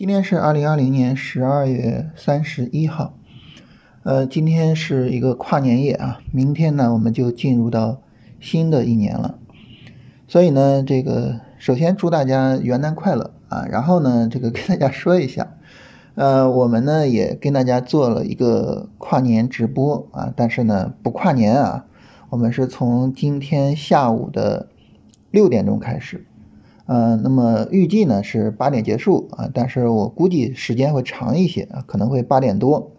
今天是二零二零年十二月三十一号，呃，今天是一个跨年夜啊，明天呢我们就进入到新的一年了，所以呢，这个首先祝大家元旦快乐啊，然后呢，这个跟大家说一下，呃，我们呢也跟大家做了一个跨年直播啊，但是呢不跨年啊，我们是从今天下午的六点钟开始。呃，那么预计呢是八点结束啊，但是我估计时间会长一些啊，可能会八点多。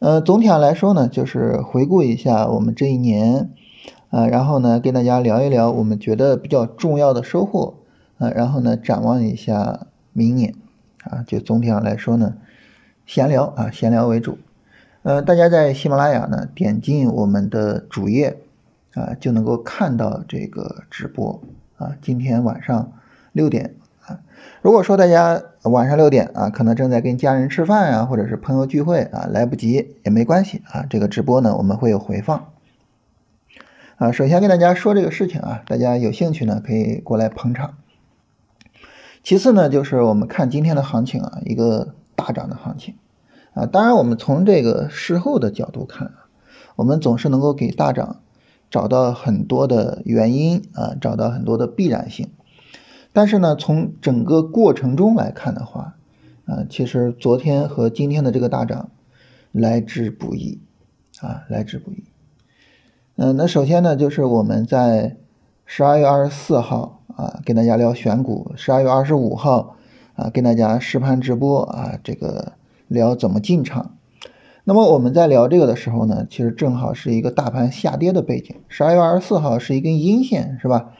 呃，总体上来说呢，就是回顾一下我们这一年，啊，然后呢跟大家聊一聊我们觉得比较重要的收获，啊，然后呢展望一下明年，啊，就总体上来说呢，闲聊啊，闲聊为主。呃，大家在喜马拉雅呢点进我们的主页，啊，就能够看到这个直播。啊，今天晚上六点啊，如果说大家晚上六点啊，可能正在跟家人吃饭呀，或者是朋友聚会啊，来不及也没关系啊。这个直播呢，我们会有回放。啊，首先跟大家说这个事情啊，大家有兴趣呢可以过来捧场。其次呢，就是我们看今天的行情啊，一个大涨的行情啊。当然，我们从这个事后的角度看啊，我们总是能够给大涨。找到很多的原因啊，找到很多的必然性，但是呢，从整个过程中来看的话，啊，其实昨天和今天的这个大涨来之不易啊，来之不易。嗯，那首先呢，就是我们在十二月二十四号啊，跟大家聊选股；十二月二十五号啊，跟大家实盘直播啊，这个聊怎么进场。那么我们在聊这个的时候呢，其实正好是一个大盘下跌的背景。十二月二十四号是一根阴线，是吧？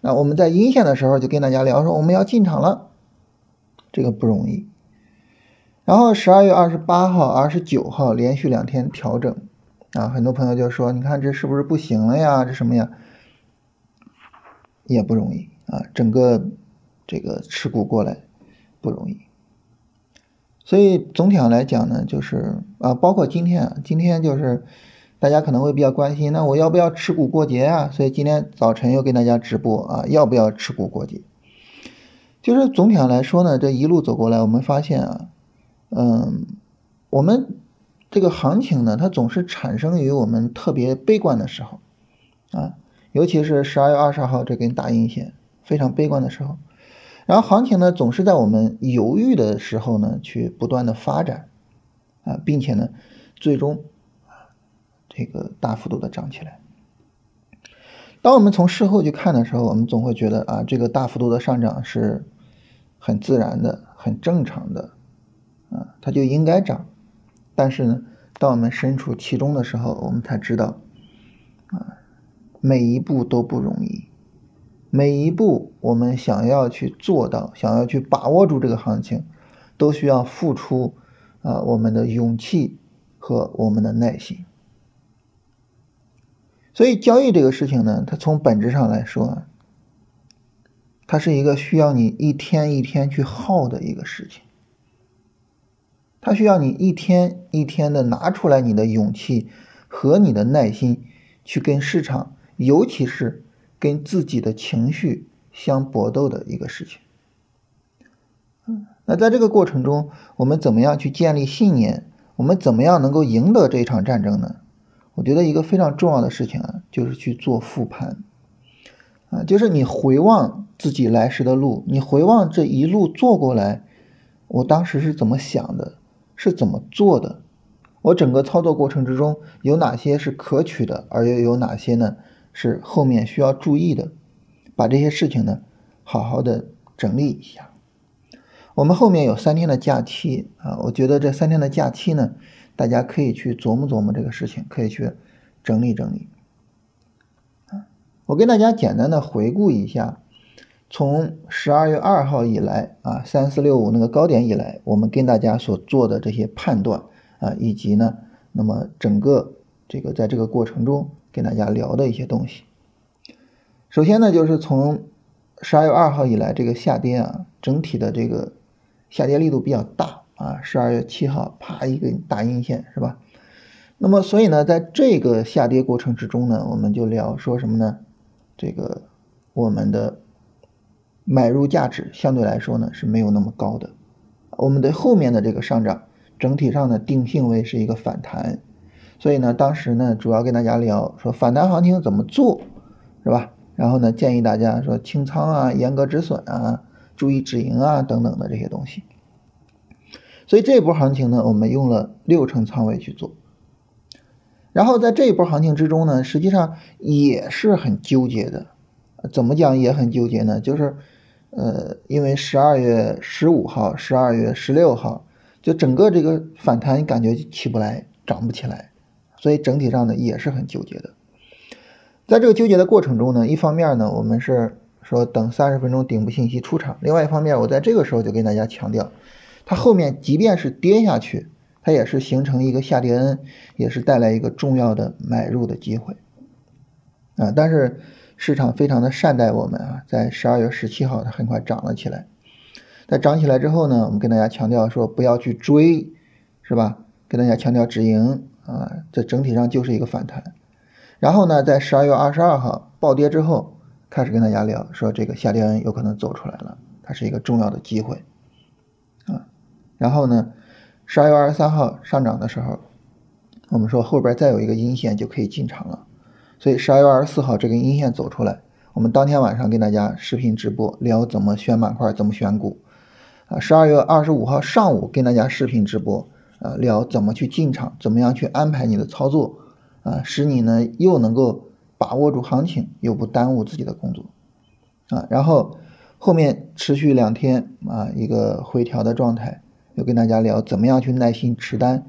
那我们在阴线的时候就跟大家聊说我们要进场了，这个不容易。然后十二月二十八号、二十九号连续两天调整，啊，很多朋友就说，你看这是不是不行了呀？这什么呀？也不容易啊，整个这个持股过来不容易。所以总体上来讲呢，就是啊，包括今天啊，今天就是大家可能会比较关心，那我要不要持股过节啊？所以今天早晨又给大家直播啊，要不要持股过节？就是总体上来说呢，这一路走过来，我们发现啊，嗯，我们这个行情呢，它总是产生于我们特别悲观的时候啊，尤其是十二月二十号这根大阴线非常悲观的时候。然后行情呢，总是在我们犹豫的时候呢，去不断的发展，啊，并且呢，最终啊，这个大幅度的涨起来。当我们从事后去看的时候，我们总会觉得啊，这个大幅度的上涨是很自然的、很正常的，啊，它就应该涨。但是呢，当我们身处其中的时候，我们才知道，啊，每一步都不容易。每一步，我们想要去做到，想要去把握住这个行情，都需要付出啊我们的勇气和我们的耐心。所以，交易这个事情呢，它从本质上来说，它是一个需要你一天一天去耗的一个事情。它需要你一天一天的拿出来你的勇气和你的耐心，去跟市场，尤其是。跟自己的情绪相搏斗的一个事情。嗯，那在这个过程中，我们怎么样去建立信念？我们怎么样能够赢得这一场战争呢？我觉得一个非常重要的事情啊，就是去做复盘。啊，就是你回望自己来时的路，你回望这一路做过来，我当时是怎么想的，是怎么做的？我整个操作过程之中有哪些是可取的，而又有哪些呢？是后面需要注意的，把这些事情呢好好的整理一下。我们后面有三天的假期啊，我觉得这三天的假期呢，大家可以去琢磨琢磨这个事情，可以去整理整理。啊，我跟大家简单的回顾一下，从十二月二号以来啊，三四六五那个高点以来，我们跟大家所做的这些判断啊，以及呢，那么整个这个在这个过程中。跟大家聊的一些东西，首先呢，就是从十二月二号以来，这个下跌啊，整体的这个下跌力度比较大啊。十二月七号，啪一个大阴线，是吧？那么，所以呢，在这个下跌过程之中呢，我们就聊说什么呢？这个我们的买入价值相对来说呢是没有那么高的我们对后面的这个上涨整体上呢定性为是一个反弹，所以呢当时呢主要跟大家聊说反弹行情怎么做，是吧？然后呢建议大家说清仓啊、严格止损啊、注意止盈啊等等的这些东西。所以这一波行情呢，我们用了六成仓位去做。然后在这一波行情之中呢，实际上也是很纠结的。怎么讲也很纠结呢？就是，呃，因为十二月十五号、十二月十六号，就整个这个反弹感觉起不来，涨不起来，所以整体上呢也是很纠结的。在这个纠结的过程中呢，一方面呢，我们是说等三十分钟顶部信息出场；另外一方面，我在这个时候就跟大家强调。它后面即便是跌下去，它也是形成一个下跌 N，也是带来一个重要的买入的机会啊。但是市场非常的善待我们啊，在十二月十七号它很快涨了起来。在涨起来之后呢，我们跟大家强调说不要去追，是吧？跟大家强调止盈啊，这整体上就是一个反弹。然后呢，在十二月二十二号暴跌之后，开始跟大家聊说这个下跌恩有可能走出来了，它是一个重要的机会啊。然后呢，十二月二十三号上涨的时候，我们说后边再有一个阴线就可以进场了。所以十二月二十四号这根阴线走出来，我们当天晚上跟大家视频直播聊怎么选板块，怎么选股。啊，十二月二十五号上午跟大家视频直播，啊，聊怎么去进场，怎么样去安排你的操作，啊，使你呢又能够把握住行情，又不耽误自己的工作。啊，然后后面持续两天啊，一个回调的状态。又跟大家聊怎么样去耐心持单，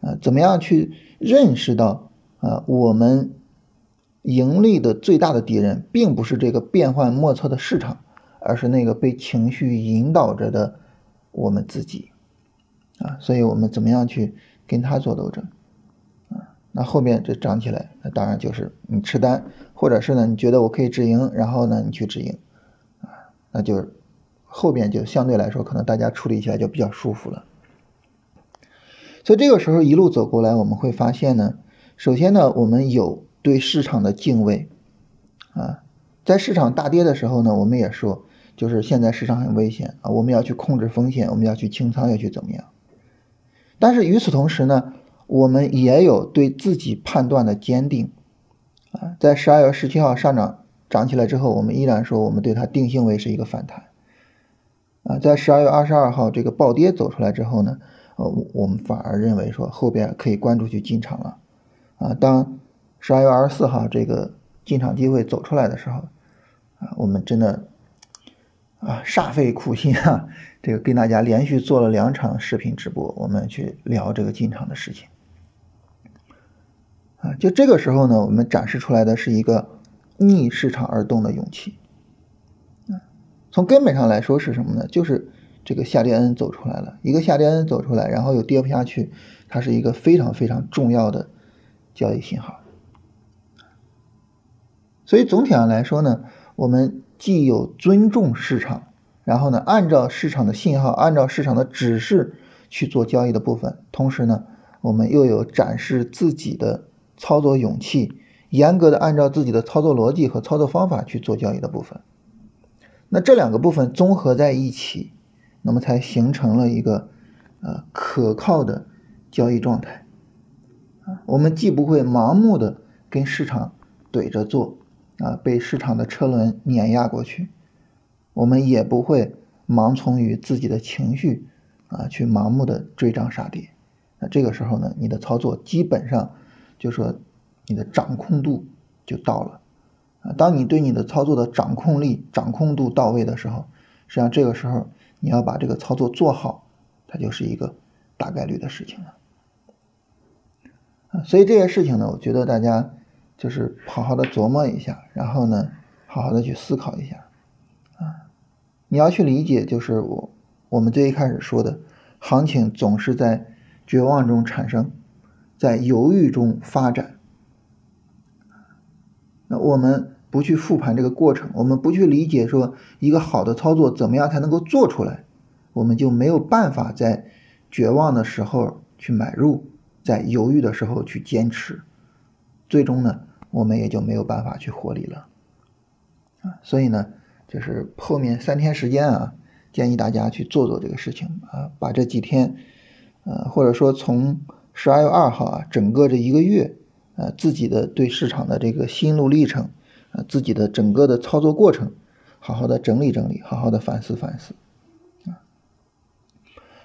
啊，怎么样去认识到啊，我们盈利的最大的敌人并不是这个变幻莫测的市场，而是那个被情绪引导着的我们自己，啊，所以我们怎么样去跟他做斗争，啊，那后面这涨起来，那当然就是你持单，或者是呢，你觉得我可以止盈，然后呢，你去止盈，啊，那就。后边就相对来说，可能大家处理起来就比较舒服了。所以这个时候一路走过来，我们会发现呢，首先呢，我们有对市场的敬畏啊，在市场大跌的时候呢，我们也说，就是现在市场很危险啊，我们要去控制风险，我们要去清仓，要去怎么样？但是与此同时呢，我们也有对自己判断的坚定啊，在十二月十七号上涨涨起来之后，我们依然说，我们对它定性为是一个反弹。啊，在十二月二十二号这个暴跌走出来之后呢，呃，我们反而认为说后边可以关注去进场了。啊，当十二月二十四号这个进场机会走出来的时候，啊，我们真的啊煞费苦心啊，这个跟大家连续做了两场视频直播，我们去聊这个进场的事情。啊，就这个时候呢，我们展示出来的是一个逆市场而动的勇气。从根本上来说是什么呢？就是这个下跌 N 走出来了，一个下跌 N 走出来，然后又跌不下去，它是一个非常非常重要的交易信号。所以总体上来说呢，我们既有尊重市场，然后呢按照市场的信号，按照市场的指示去做交易的部分，同时呢我们又有展示自己的操作勇气，严格的按照自己的操作逻辑和操作方法去做交易的部分。那这两个部分综合在一起，那么才形成了一个呃可靠的交易状态啊。我们既不会盲目的跟市场怼着做啊，被市场的车轮碾压过去，我们也不会盲从于自己的情绪啊，去盲目的追涨杀跌。那这个时候呢，你的操作基本上就说你的掌控度就到了。啊，当你对你的操作的掌控力、掌控度到位的时候，实际上这个时候你要把这个操作做好，它就是一个大概率的事情了。啊，所以这些事情呢，我觉得大家就是好好的琢磨一下，然后呢，好好的去思考一下。你要去理解，就是我我们最一开始说的，行情总是在绝望中产生，在犹豫中发展。那我们。不去复盘这个过程，我们不去理解说一个好的操作怎么样才能够做出来，我们就没有办法在绝望的时候去买入，在犹豫的时候去坚持，最终呢，我们也就没有办法去获利了。啊，所以呢，就是后面三天时间啊，建议大家去做做这个事情啊，把这几天，呃，或者说从十二月二号啊，整个这一个月，呃，自己的对市场的这个心路历程，啊，自己的整个的操作过程，好好的整理整理，好好的反思反思，啊，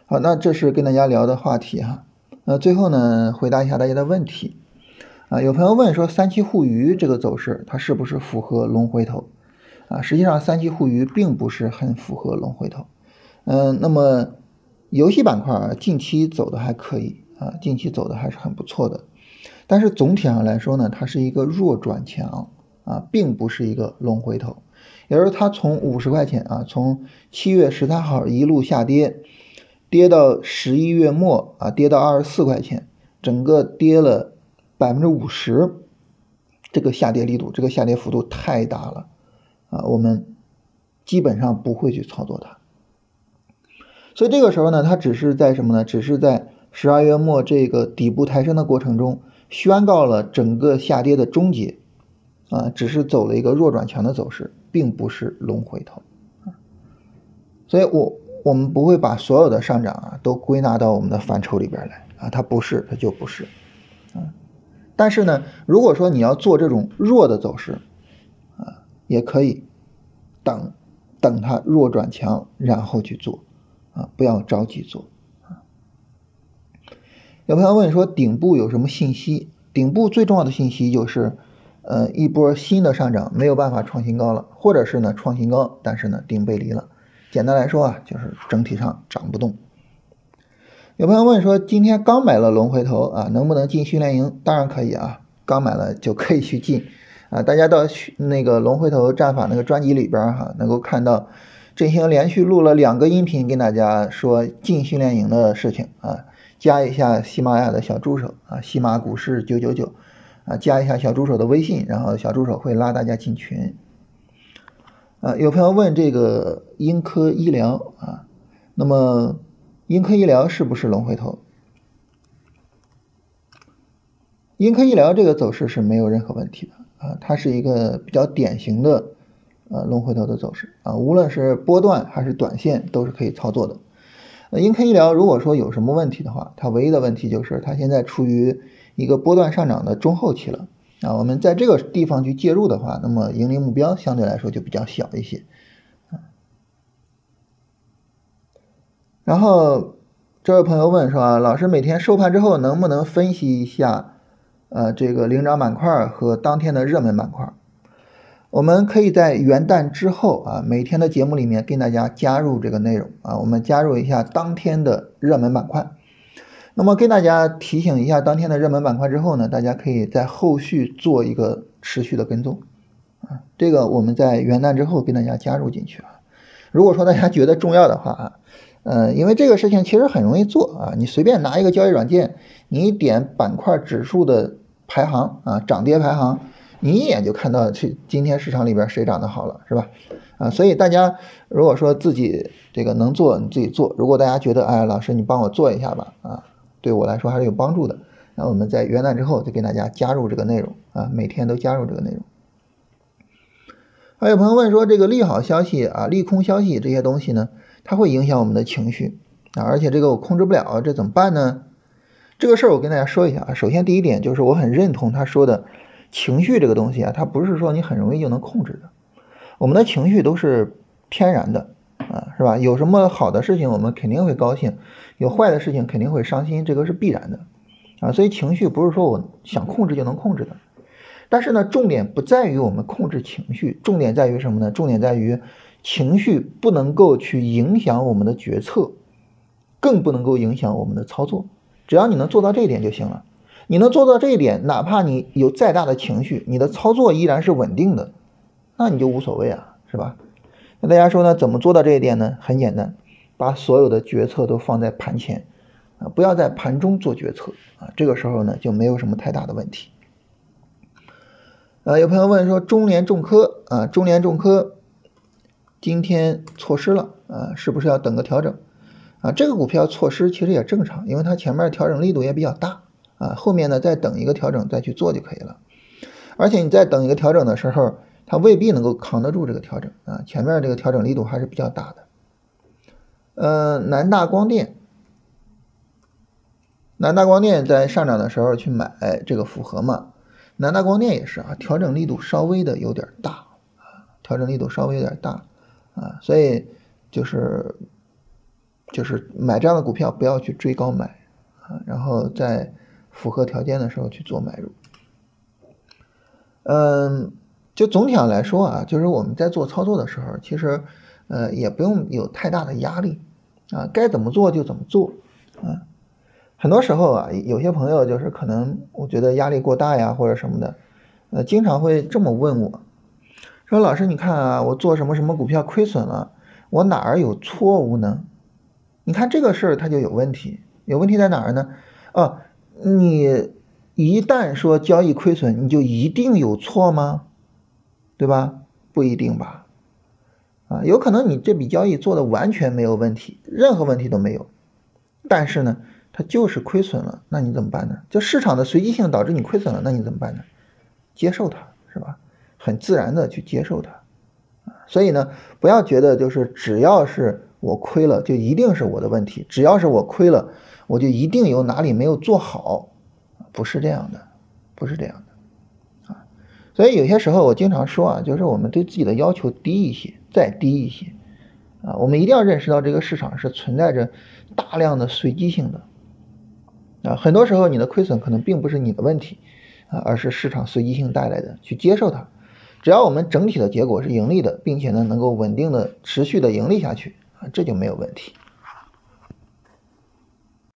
好，那这是跟大家聊的话题哈，那最后呢，回答一下大家的问题，啊，有朋友问说三七互娱这个走势，它是不是符合龙回头？啊，实际上三七互娱并不是很符合龙回头，嗯，那么游戏板块啊，近期走的还可以啊，近期走的还是很不错的，但是总体上来说呢，它是一个弱转强啊，并不是一个龙回头，也就是它从五十块钱啊，从七月十三号一路下跌，跌到十一月末啊，跌到二十四块钱，整个跌了百分之五十，这个下跌力度，这个下跌幅度太大了。啊，我们基本上不会去操作它，所以这个时候呢，它只是在什么呢？只是在十二月末这个底部抬升的过程中，宣告了整个下跌的终结，啊，只是走了一个弱转强的走势，并不是龙回头，所以我我们不会把所有的上涨啊都归纳到我们的范畴里边来啊，它不是，它就不是，啊，但是呢，如果说你要做这种弱的走势。也可以等，等它弱转强，然后去做，啊，不要着急做，啊。有朋友问说，顶部有什么信息？顶部最重要的信息就是，呃，一波新的上涨没有办法创新高了，或者是呢创新高，但是呢顶背离了。简单来说啊，就是整体上涨不动。有朋友问说，今天刚买了龙回头啊，能不能进训练营？当然可以啊，刚买了就可以去进。啊，大家到那个龙回头战法那个专辑里边哈，能够看到振兴连续录了两个音频，跟大家说进训练营的事情啊。加一下喜马拉雅的小助手啊，喜马股市九九九啊，加一下小助手的微信，然后小助手会拉大家进群。啊，有朋友问这个英科医疗啊，那么英科医疗是不是龙回头？英科医疗这个走势是没有任何问题的。啊，它是一个比较典型的呃龙回头的走势啊，无论是波段还是短线都是可以操作的。呃，英科医疗如果说有什么问题的话，它唯一的问题就是它现在处于一个波段上涨的中后期了啊。我们在这个地方去介入的话，那么盈利目标相对来说就比较小一些。然后这位朋友问说，老师每天收盘之后能不能分析一下？呃，这个领涨板块和当天的热门板块，我们可以在元旦之后啊，每天的节目里面跟大家加入这个内容啊，我们加入一下当天的热门板块。那么跟大家提醒一下当天的热门板块之后呢，大家可以在后续做一个持续的跟踪啊，这个我们在元旦之后跟大家加入进去啊。如果说大家觉得重要的话啊。呃，因为这个事情其实很容易做啊，你随便拿一个交易软件，你点板块指数的排行啊，涨跌排行，你一眼就看到去今天市场里边谁涨得好了，是吧？啊，所以大家如果说自己这个能做，你自己做；如果大家觉得，哎，老师你帮我做一下吧，啊，对我来说还是有帮助的。那我们在元旦之后就给大家加入这个内容啊，每天都加入这个内容。还有朋友问说，这个利好消息啊、利空消息这些东西呢？它会影响我们的情绪啊，而且这个我控制不了，这怎么办呢？这个事儿我跟大家说一下啊。首先第一点就是我很认同他说的，情绪这个东西啊，它不是说你很容易就能控制的。我们的情绪都是天然的啊，是吧？有什么好的事情我们肯定会高兴，有坏的事情肯定会伤心，这个是必然的啊。所以情绪不是说我想控制就能控制的。但是呢，重点不在于我们控制情绪，重点在于什么呢？重点在于。情绪不能够去影响我们的决策，更不能够影响我们的操作。只要你能做到这一点就行了。你能做到这一点，哪怕你有再大的情绪，你的操作依然是稳定的，那你就无所谓啊，是吧？那大家说呢？怎么做到这一点呢？很简单，把所有的决策都放在盘前啊，不要在盘中做决策啊。这个时候呢，就没有什么太大的问题。呃，有朋友问说，中联重科啊，中联重科。今天错失了啊，是不是要等个调整啊？这个股票错失其实也正常，因为它前面调整力度也比较大啊。后面呢再等一个调整再去做就可以了。而且你在等一个调整的时候，它未必能够扛得住这个调整啊。前面这个调整力度还是比较大的。呃，南大光电，南大光电在上涨的时候去买这个符合嘛？南大光电也是啊，调整力度稍微的有点大啊，调整力度稍微有点大啊，所以就是就是买这样的股票不要去追高买啊，然后在符合条件的时候去做买入。嗯，就总体上来说啊，就是我们在做操作的时候，其实呃也不用有太大的压力啊，该怎么做就怎么做啊。很多时候啊，有些朋友就是可能我觉得压力过大呀，或者什么的，呃，经常会这么问我，说老师你看啊，我做什么什么股票亏损了，我哪儿有错误呢？你看这个事儿它就有问题，有问题在哪儿呢？哦，你一旦说交易亏损，你就一定有错吗？对吧？不一定吧？啊，有可能你这笔交易做的完全没有问题，任何问题都没有，但是呢？它就是亏损了，那你怎么办呢？就市场的随机性导致你亏损了，那你怎么办呢？接受它是吧？很自然的去接受它，所以呢，不要觉得就是只要是我亏了，就一定是我的问题；只要是我亏了，我就一定有哪里没有做好，不是这样的，不是这样的啊。所以有些时候我经常说啊，就是我们对自己的要求低一些，再低一些啊，我们一定要认识到这个市场是存在着大量的随机性的。啊，很多时候你的亏损可能并不是你的问题，啊，而是市场随机性带来的，去接受它。只要我们整体的结果是盈利的，并且呢能够稳定的持续的盈利下去，啊，这就没有问题。